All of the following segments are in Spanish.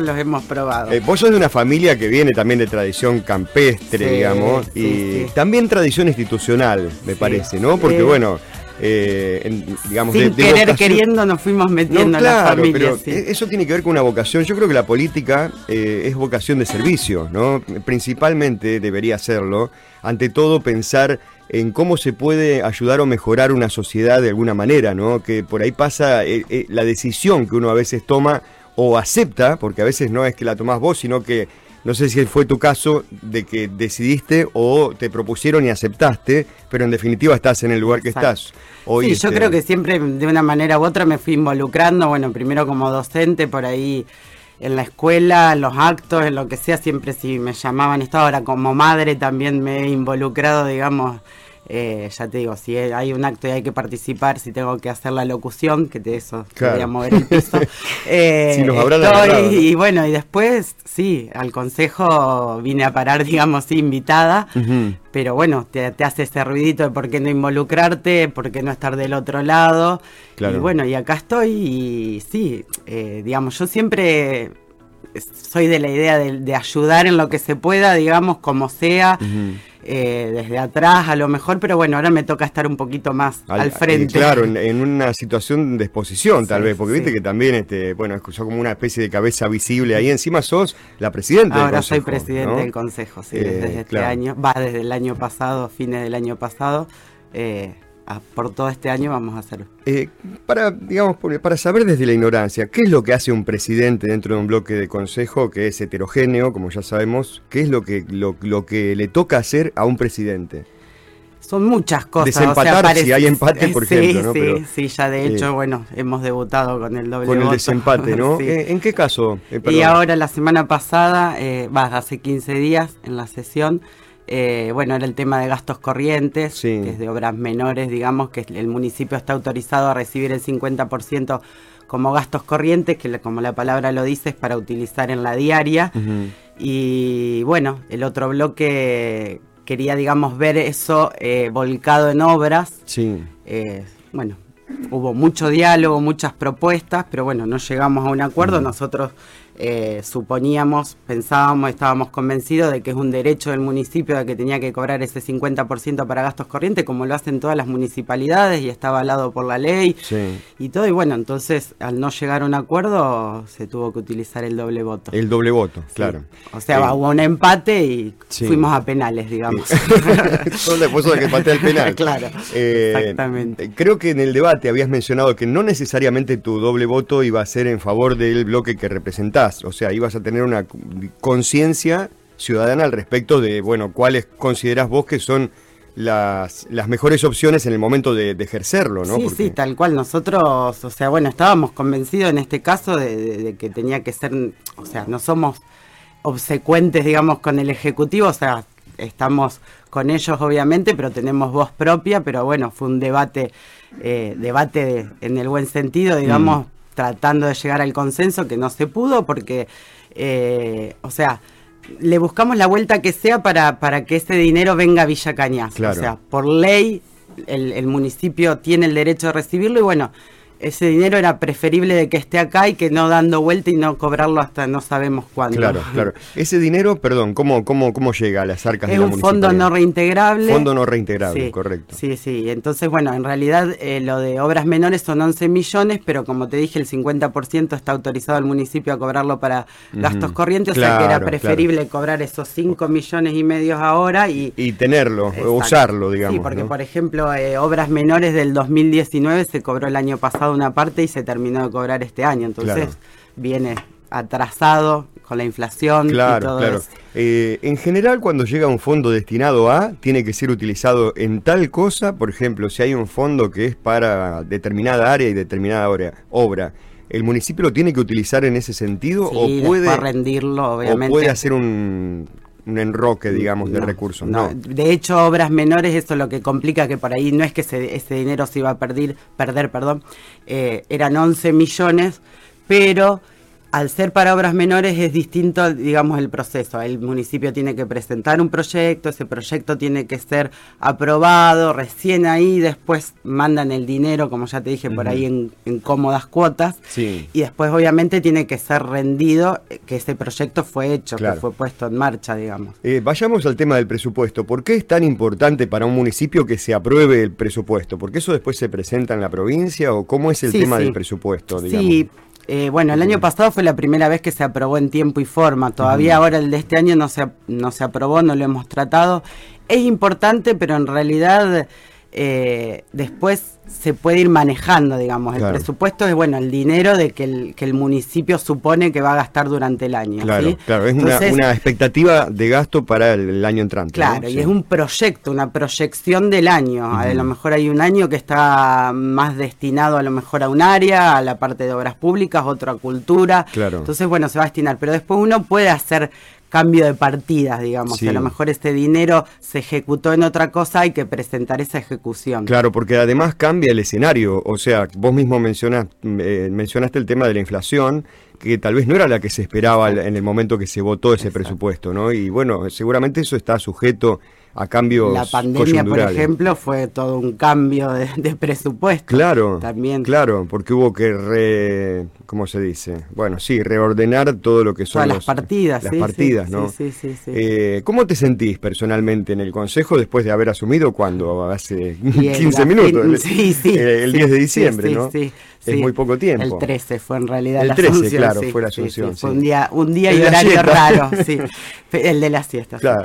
los hemos probado. Eh, vos sos de una familia que viene también de tradición campestre, Sí, digamos, sí, y sí. también tradición institucional, me parece, ¿no? Porque Eh, bueno, eh, en- digamos, Sin de, de querer vocación- queriendo nos fuimos No, metiendo en la claro, familia. pero sí. e- eso tiene que ver con una vocación. Yo creo que la política eh, es vocación de servicio, ¿no? Principalmente debería serlo. Ante todo, pensar en cómo se puede ayudar o mejorar una sociedad de alguna manera, ¿no? Que por ahí pasa eh, la decisión que uno a veces toma o acepta, porque a veces no es que la tomás vos, sino que no sé si fue tu caso de que decidiste o te propusieron y aceptaste, pero en definitiva estás en el lugar que estás. Hoy, sí, yo este, creo que siempre de una manera u otra me fui involucrando, bueno, primero como docente por ahí en la escuela, en los actos, en lo que sea, siempre si me llamaban esto, ahora como madre también me he involucrado, digamos, eh, ya te digo, si hay un acto y hay que participar, si tengo que hacer la locución, que de eso Claro. quería mover el piso. eh, Si nos estoy-. Y bueno, y después, sí, al consejo vine a parar, digamos, invitada. Pero bueno, te, te hace ese ruidito de por qué no involucrarte, por qué no estar del otro lado. Claro. Y bueno, y acá estoy y sí, eh, digamos, yo siempre soy de la idea de, de ayudar en lo que se pueda, digamos, como sea, eh, desde atrás a lo mejor, pero bueno, ahora me toca estar un poquito más al, frente. eh, claro, en, en una situación de exposición, tal vez, porque viste que también, este, bueno, es como una especie de cabeza visible ahí. Encima sos la presidenta del Ahora soy consejo, presidente ¿no? del consejo, sí, Eh, desde este claro. año, va desde el año pasado, fines del año pasado, eh, a- por todo este año vamos a hacerlo. Eh, para, digamos, para saber desde la ignorancia, ¿qué es lo que hace un presidente dentro de un bloque de consejo que es heterogéneo, como ya sabemos? ¿Qué es lo que, lo, lo que le toca hacer a un presidente? Son muchas cosas. Desempatar, parece- si hay empate, por sí, ejemplo, ¿no? Sí, Pero, sí, ya de hecho, eh, bueno, hemos debutado con el doble Con el voto. desempate, ¿no? Sí. Eh, ¿En qué caso? Eh, y ahora la semana pasada, eh, va, hace 15 días en la sesión, eh, bueno, era el tema de gastos corrientes, Sí. que es de obras menores, digamos, que el municipio está autorizado a recibir el 50% como gastos corrientes, que como la palabra lo dice, es para utilizar en la diaria. Y bueno, el otro bloque quería, digamos, ver eso eh, volcado en obras. Sí. Eh, bueno, hubo mucho diálogo, muchas propuestas, pero bueno, no llegamos a un acuerdo. Nosotros eh, suponíamos, pensábamos, estábamos convencidos de que es un derecho del municipio de que tenía que cobrar ese 50% para gastos corrientes, como lo hacen todas las municipalidades y está avalado por la ley Sí. y todo. Y bueno, entonces al no llegar a un acuerdo se tuvo que utilizar el doble voto. El doble voto, Sí. claro. O sea, Eh, hubo un empate y Sí. fuimos a penales, digamos. Son después de que patea el penal. Claro, Eh, exactamente. Creo que en el debate habías mencionado que no necesariamente tu doble voto iba a ser en favor del bloque que O sea, ibas a tener una conciencia ciudadana al respecto de, bueno, cuáles considerás vos que son las, las mejores opciones en el momento de, de ejercerlo, ¿no? Sí, Porque- sí, tal cual. Nosotros, o sea, bueno, estábamos convencidos en este caso de, de- de que tenía que ser, o sea, no somos obsecuentes, digamos, con el Ejecutivo, o sea, estamos con ellos obviamente, pero tenemos voz propia, pero bueno, fue un debate, eh, debate de- en el buen sentido, digamos, tratando de llegar al consenso, que no se pudo porque, eh, o sea, le buscamos la vuelta que sea para, para que ese dinero venga a Villa Cañas. Claro. O sea, por ley el, el municipio tiene el derecho de recibirlo y bueno, ese dinero era preferible de que esté acá y que no dando vuelta y no cobrarlo hasta no sabemos cuándo. Claro, claro. Ese dinero, perdón, ¿cómo, cómo, cómo llega a las arcas Es de la un fondo no reintegrable. Fondo no reintegrable, Sí, correcto. Sí, sí. Entonces, bueno, en realidad eh, lo de obras menores son 11 millones, pero como te dije, el 50% está autorizado al municipio a cobrarlo para gastos corrientes, o sea que era Claro, preferible cobrar esos 5 millones y medio ahora y... Y tenerlo, Exacto. usarlo, digamos. Sí, porque ¿no? por ejemplo, eh, obras menores del 2019 se cobró el año pasado una parte y se terminó de cobrar este año. Entonces Claro. viene atrasado con la inflación y Claro, todo claro. eso. Eh, en general, cuando llega un fondo destinado a, tiene que ser utilizado en tal cosa, por ejemplo, si hay un fondo que es para determinada área y determinada obra, obra ¿el municipio lo tiene que utilizar en ese sentido Sí, o puede, rendirlo, o obviamente. puede hacer un, un enroque, digamos, de recursos? no. No. De hecho, obras menores, eso es lo que complica que por ahí no es que ese, ese dinero se iba a perder, perder perdón, eh, eran 11 millones, pero al ser para obras menores es distinto, digamos, el proceso. El municipio tiene que presentar un proyecto, ese proyecto tiene que ser aprobado, recién ahí después mandan el dinero, como ya te dije, por ahí en, cómodas cuotas. Sí. Y después obviamente tiene que ser rendido que ese proyecto fue hecho, que fue puesto en marcha, digamos. Eh, vayamos al tema del presupuesto. ¿Por qué es tan importante para un municipio que se apruebe el presupuesto? ¿Porque eso después se presenta en la provincia o cómo es el tema del presupuesto? Digamos? Sí, eh, bueno, el año pasado fue la primera vez que se aprobó en tiempo y forma. Todavía ahora el de este año no se, no se aprobó, no lo hemos tratado. Es importante, pero en realidad eh, después se puede ir manejando, digamos. El presupuesto es, bueno, el dinero de que el, que el municipio supone que va a gastar durante el año. Claro, claro, es una, expectativa de gasto para el, año entrante. Claro, y es un proyecto, una proyección del año. A lo mejor hay un año que está más destinado a lo mejor a un área, a la parte de obras públicas, otro a cultura. Claro. Entonces, bueno, se va a destinar. Pero después uno puede hacer cambio de partidas, digamos. A lo mejor este dinero se ejecutó en otra cosa, hay que presentar esa ejecución. Claro, porque además cambia el escenario. O sea, vos mismo mencionas, eh, mencionaste el tema de la inflación, que tal vez no era la que se esperaba en el momento que se votó ese presupuesto, ¿no? Y bueno, seguramente eso está sujeto a cambios La pandemia, por ejemplo, fue todo un cambio de, presupuesto. Claro, también. Claro, porque hubo que re, ¿cómo se dice? Bueno, sí, reordenar todo lo que son las partidas, las partidas, ¿no? Sí, sí, sí, eh, ¿Cómo te sentís personalmente en el Consejo después de haber asumido cuando hace 15 minutos? sí, sí, el, 10 de diciembre, ¿no? Es muy poco tiempo. El 13 fue en realidad el la 13, claro, fue la asunción. Fue un día, un día y horario raro, sí. El de la siesta. Claro.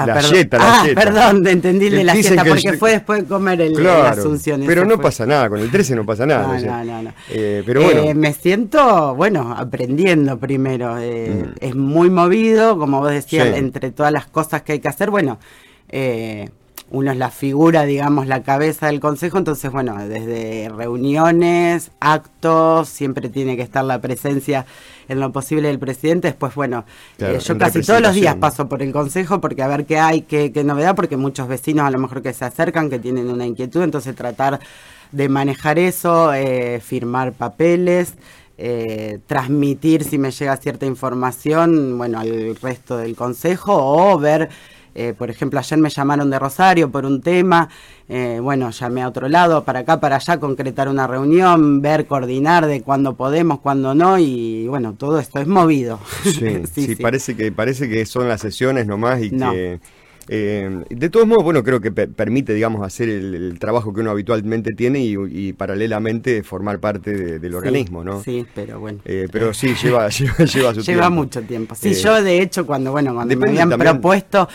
Ah, la perdón. ah, perdón, entendí de la siesta, porque fue después de comer el, la Asunción. Pero no pasa nada, con el 13 no pasa nada. No, no, no. Eh, pero bueno. Eh, me siento, bueno, aprendiendo primero. Eh, mm. Es muy movido, como vos decías, entre todas las cosas que hay que hacer. Bueno, uno es la figura, digamos, la cabeza del consejo, entonces, bueno, desde reuniones, actos, siempre tiene que estar la presencia en lo posible del presidente. Después, bueno, eh, yo casi todos los días paso por el consejo porque a ver qué hay, qué, qué novedad, porque muchos vecinos a lo mejor que se acercan, que tienen una inquietud, entonces tratar de manejar eso, eh, firmar papeles. Eh, transmitir si me llega cierta información, bueno, al resto del consejo o ver eh, por ejemplo, ayer me llamaron de Rosario por un tema, eh, bueno, llamé a otro lado, para acá, para allá, concretar una reunión, ver, coordinar de cuándo podemos, cuándo no, y bueno, todo esto es movido. Sí, sí, Parece, que, parece que son las sesiones nomás y que... Eh, de todos modos, bueno, creo que permite, digamos, hacer el, trabajo que uno habitualmente tiene y, paralelamente formar parte del organismo, ¿no? Sí, pero bueno. pero sí, lleva, lleva, lleva su lleva mucho tiempo. Sí, yo de hecho, cuando, bueno, cuando me habían propuesto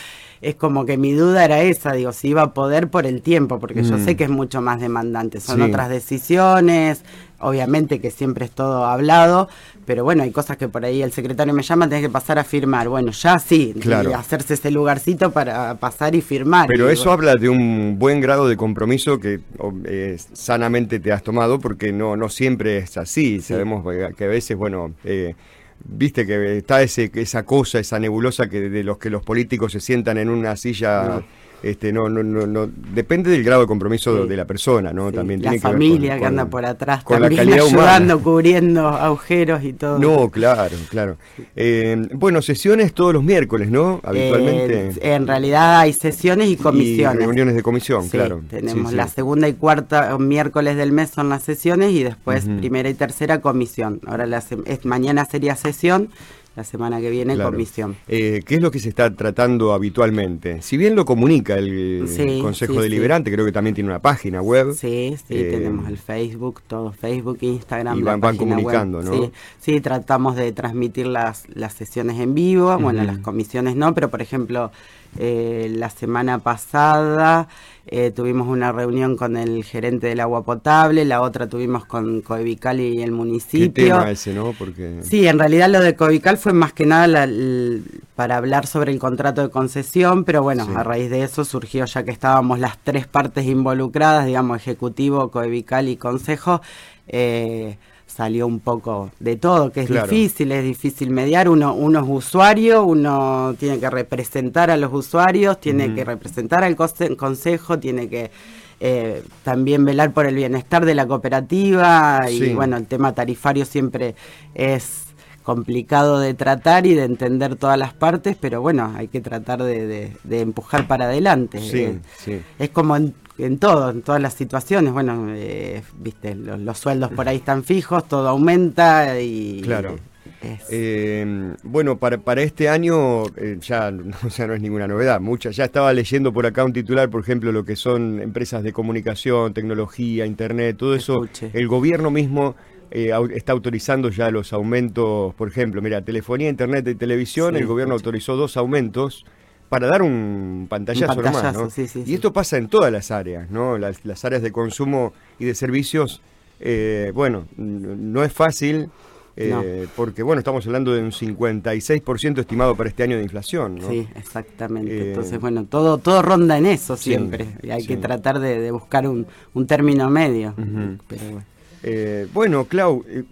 es como que mi duda era esa, digo, si iba a poder por el tiempo, porque yo sé mm. que es mucho más demandante, son otras decisiones, obviamente que siempre es todo hablado, pero bueno, hay cosas que por ahí el secretario me llama, tenés que pasar a firmar. Bueno, ya sí, claro. hacerse ese lugarcito para pasar y firmar. Pero eso habla de un buen grado de compromiso que eh, sanamente te has tomado, porque no, no siempre es así. Sabemos que a veces, bueno... Eh, viste que está ese, esa cosa, esa nebulosa que de los que los políticos se sientan en una silla. Este, no, no, no, no, depende del grado de compromiso de la persona, ¿no? También la familia que, anda por atrás también ayudando, cubriendo agujeros y todo. No, claro, claro. Eh, bueno, sesiones todos los miércoles, ¿no? Habitualmente. Eh, en realidad hay sesiones y comisiones. Y reuniones de comisión, claro. Tenemos la segunda y cuarta miércoles del mes son las sesiones y después primera y tercera comisión. Ahora la, es, mañana sería sesión la semana que viene comisión. Eh, ¿Qué es lo que se está tratando habitualmente? Si bien lo comunica el Consejo Deliberante, creo que también tiene una página web. Sí, sí, eh, tenemos el Facebook, todo Facebook, Instagram. Y van, comunicando, ¿no? Sí, tratamos de transmitir las, las sesiones en vivo, bueno, las comisiones no, pero por ejemplo, eh, la semana pasada eh, tuvimos una reunión con el gerente del agua potable, la otra tuvimos con Coevical y el municipio. ¿Qué tema ese, no? Porque... Sí, en realidad lo de Coevical fue más que nada para hablar sobre el contrato de concesión, pero bueno, a raíz de eso surgió ya que estábamos las tres partes involucradas, digamos, ejecutivo, Coevical y consejo. Eh, salió un poco de todo, que es difícil, es difícil mediar. Uno, uno es usuario, uno tiene que representar a los usuarios, tiene que representar al consejo, tiene que eh, también velar por el bienestar de la cooperativa y bueno, el tema tarifario siempre es complicado de tratar y de entender todas las partes, pero bueno, hay que tratar de, empujar para adelante. Sí, eh, sí. Es como en, todo, en todas las situaciones, bueno, eh, viste, los, sueldos por ahí están fijos, todo aumenta y... Claro. Eh, bueno, para, para este año ya, ya no es ninguna novedad. Mucha, ya estaba leyendo por acá un titular, por ejemplo, lo que son empresas de comunicación, tecnología, internet, todo eso. El gobierno mismo eh, está autorizando ya los aumentos, por ejemplo, mira, telefonía, internet y televisión, el gobierno autorizó dos aumentos para dar un pantallazo, nomás, ¿no? y esto pasa en todas las áreas, ¿no? Las, áreas de consumo y de servicios, eh, bueno, no es fácil. Eh, porque bueno, estamos hablando de un 56% estimado para este año de inflación. ¿no? Sí, exactamente. Entonces, bueno, todo todo ronda en eso siempre. y hay que tratar de, buscar un, término medio. Pero bueno. Eh, bueno, Clau, eh,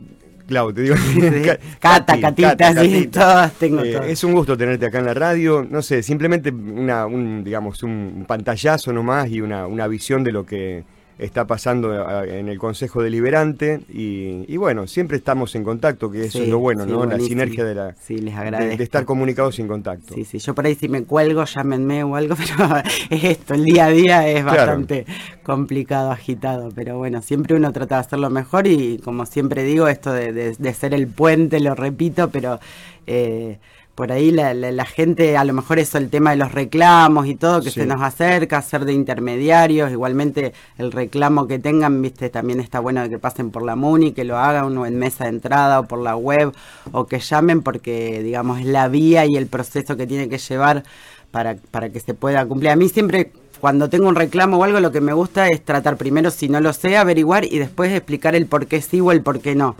Clau, te digo. Cata, Catita, sí, todas tengo eh, Es un gusto tenerte acá en la radio. No sé, simplemente una, un, digamos, un pantallazo nomás y una, una visión de lo que está pasando en el Consejo Deliberante y, bueno, siempre estamos en contacto, que eso es lo bueno, ¿no? La sinergia de, la, de, estar comunicados sin contacto. Sí, sí, yo por ahí si me cuelgo, llámenme o algo, pero es esto, el día a día es bastante complicado, agitado, pero bueno, siempre uno trata de hacerlo mejor y como siempre digo, esto de, ser el puente, lo repito, pero... Eh, por ahí la, gente, a lo mejor eso, el tema de los reclamos y todo, que se nos acerca, ser de intermediarios, igualmente el reclamo que tengan, viste, también está bueno de que pasen por la MUNI, que lo hagan uno en mesa de entrada o por la web, o que llamen porque, digamos, es la vía y el proceso que tiene que llevar para, para que se pueda cumplir. A mí siempre cuando tengo un reclamo o algo, lo que me gusta es tratar primero, si no lo sé, averiguar y después explicar el por qué sí o el por qué no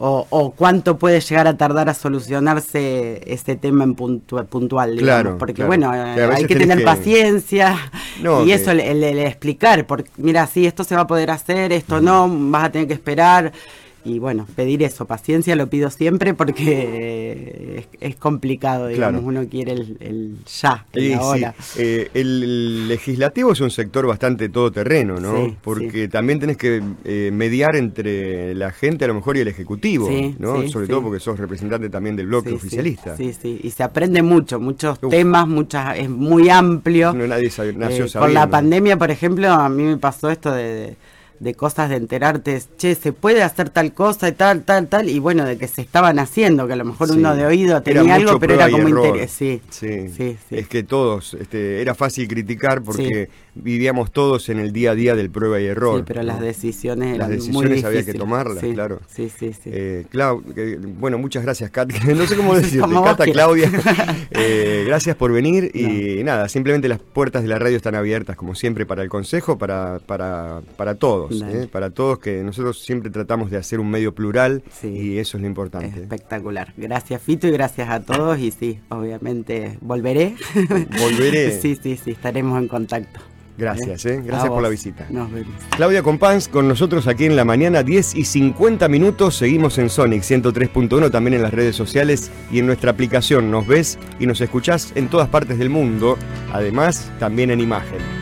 o, cuánto puede llegar a tardar a solucionarse ese tema en puntual, digamos. Claro, porque bueno, hay que tener paciencia y eso, el, el, explicar, porque mira, sí, esto se va a poder hacer, esto no, vas a tener que esperar y bueno, pedir eso, paciencia lo pido siempre porque es, complicado, digamos, uno quiere el, ya, el ahora. Eh, el legislativo es un sector bastante todoterreno, ¿no? porque también tenés que eh, mediar entre la gente a lo mejor y el ejecutivo, ¿no? Sobre todo porque sos representante también del bloque oficialista. Sí, sí, y se aprende mucho, muchos temas, muchas, es muy amplio. No nadie nació eh, Con la pandemia, por ejemplo, a mí me pasó esto de de cosas de enterarte, che, se puede hacer tal cosa y tal, tal, tal, y bueno, de que se estaban haciendo, que a lo mejor uno de oído tenía algo, pero era como interés. Sí, sí, sí, Es que todos, este, era fácil criticar porque vivíamos todos en el día a día del prueba y error. Sí, pero las decisiones eran Las decisiones había que tomarlas, claro. Sí, sí, sí. Eh, bueno, muchas gracias, Kat. no sé cómo decirte, Cata, Claudia. Eh, gracias por venir y nada, simplemente las puertas de la radio están abiertas, como siempre, para el consejo, para, para, para todos, ¿eh? para todos, que nosotros siempre tratamos de hacer un medio plural y eso es lo importante. Espectacular. Gracias, Fito, y gracias a todos. Y sí, obviamente volveré. Volveré. sí, sí, sí, estaremos en contacto. Gracias, ¿eh? gracias por la visita. Nos vemos. Claudia Compans con nosotros aquí en la mañana, 10 y 50 minutos. Seguimos en Sonic 103.1, también en las redes sociales y en nuestra aplicación. Nos ves y nos escuchás en todas partes del mundo, además también en imagen.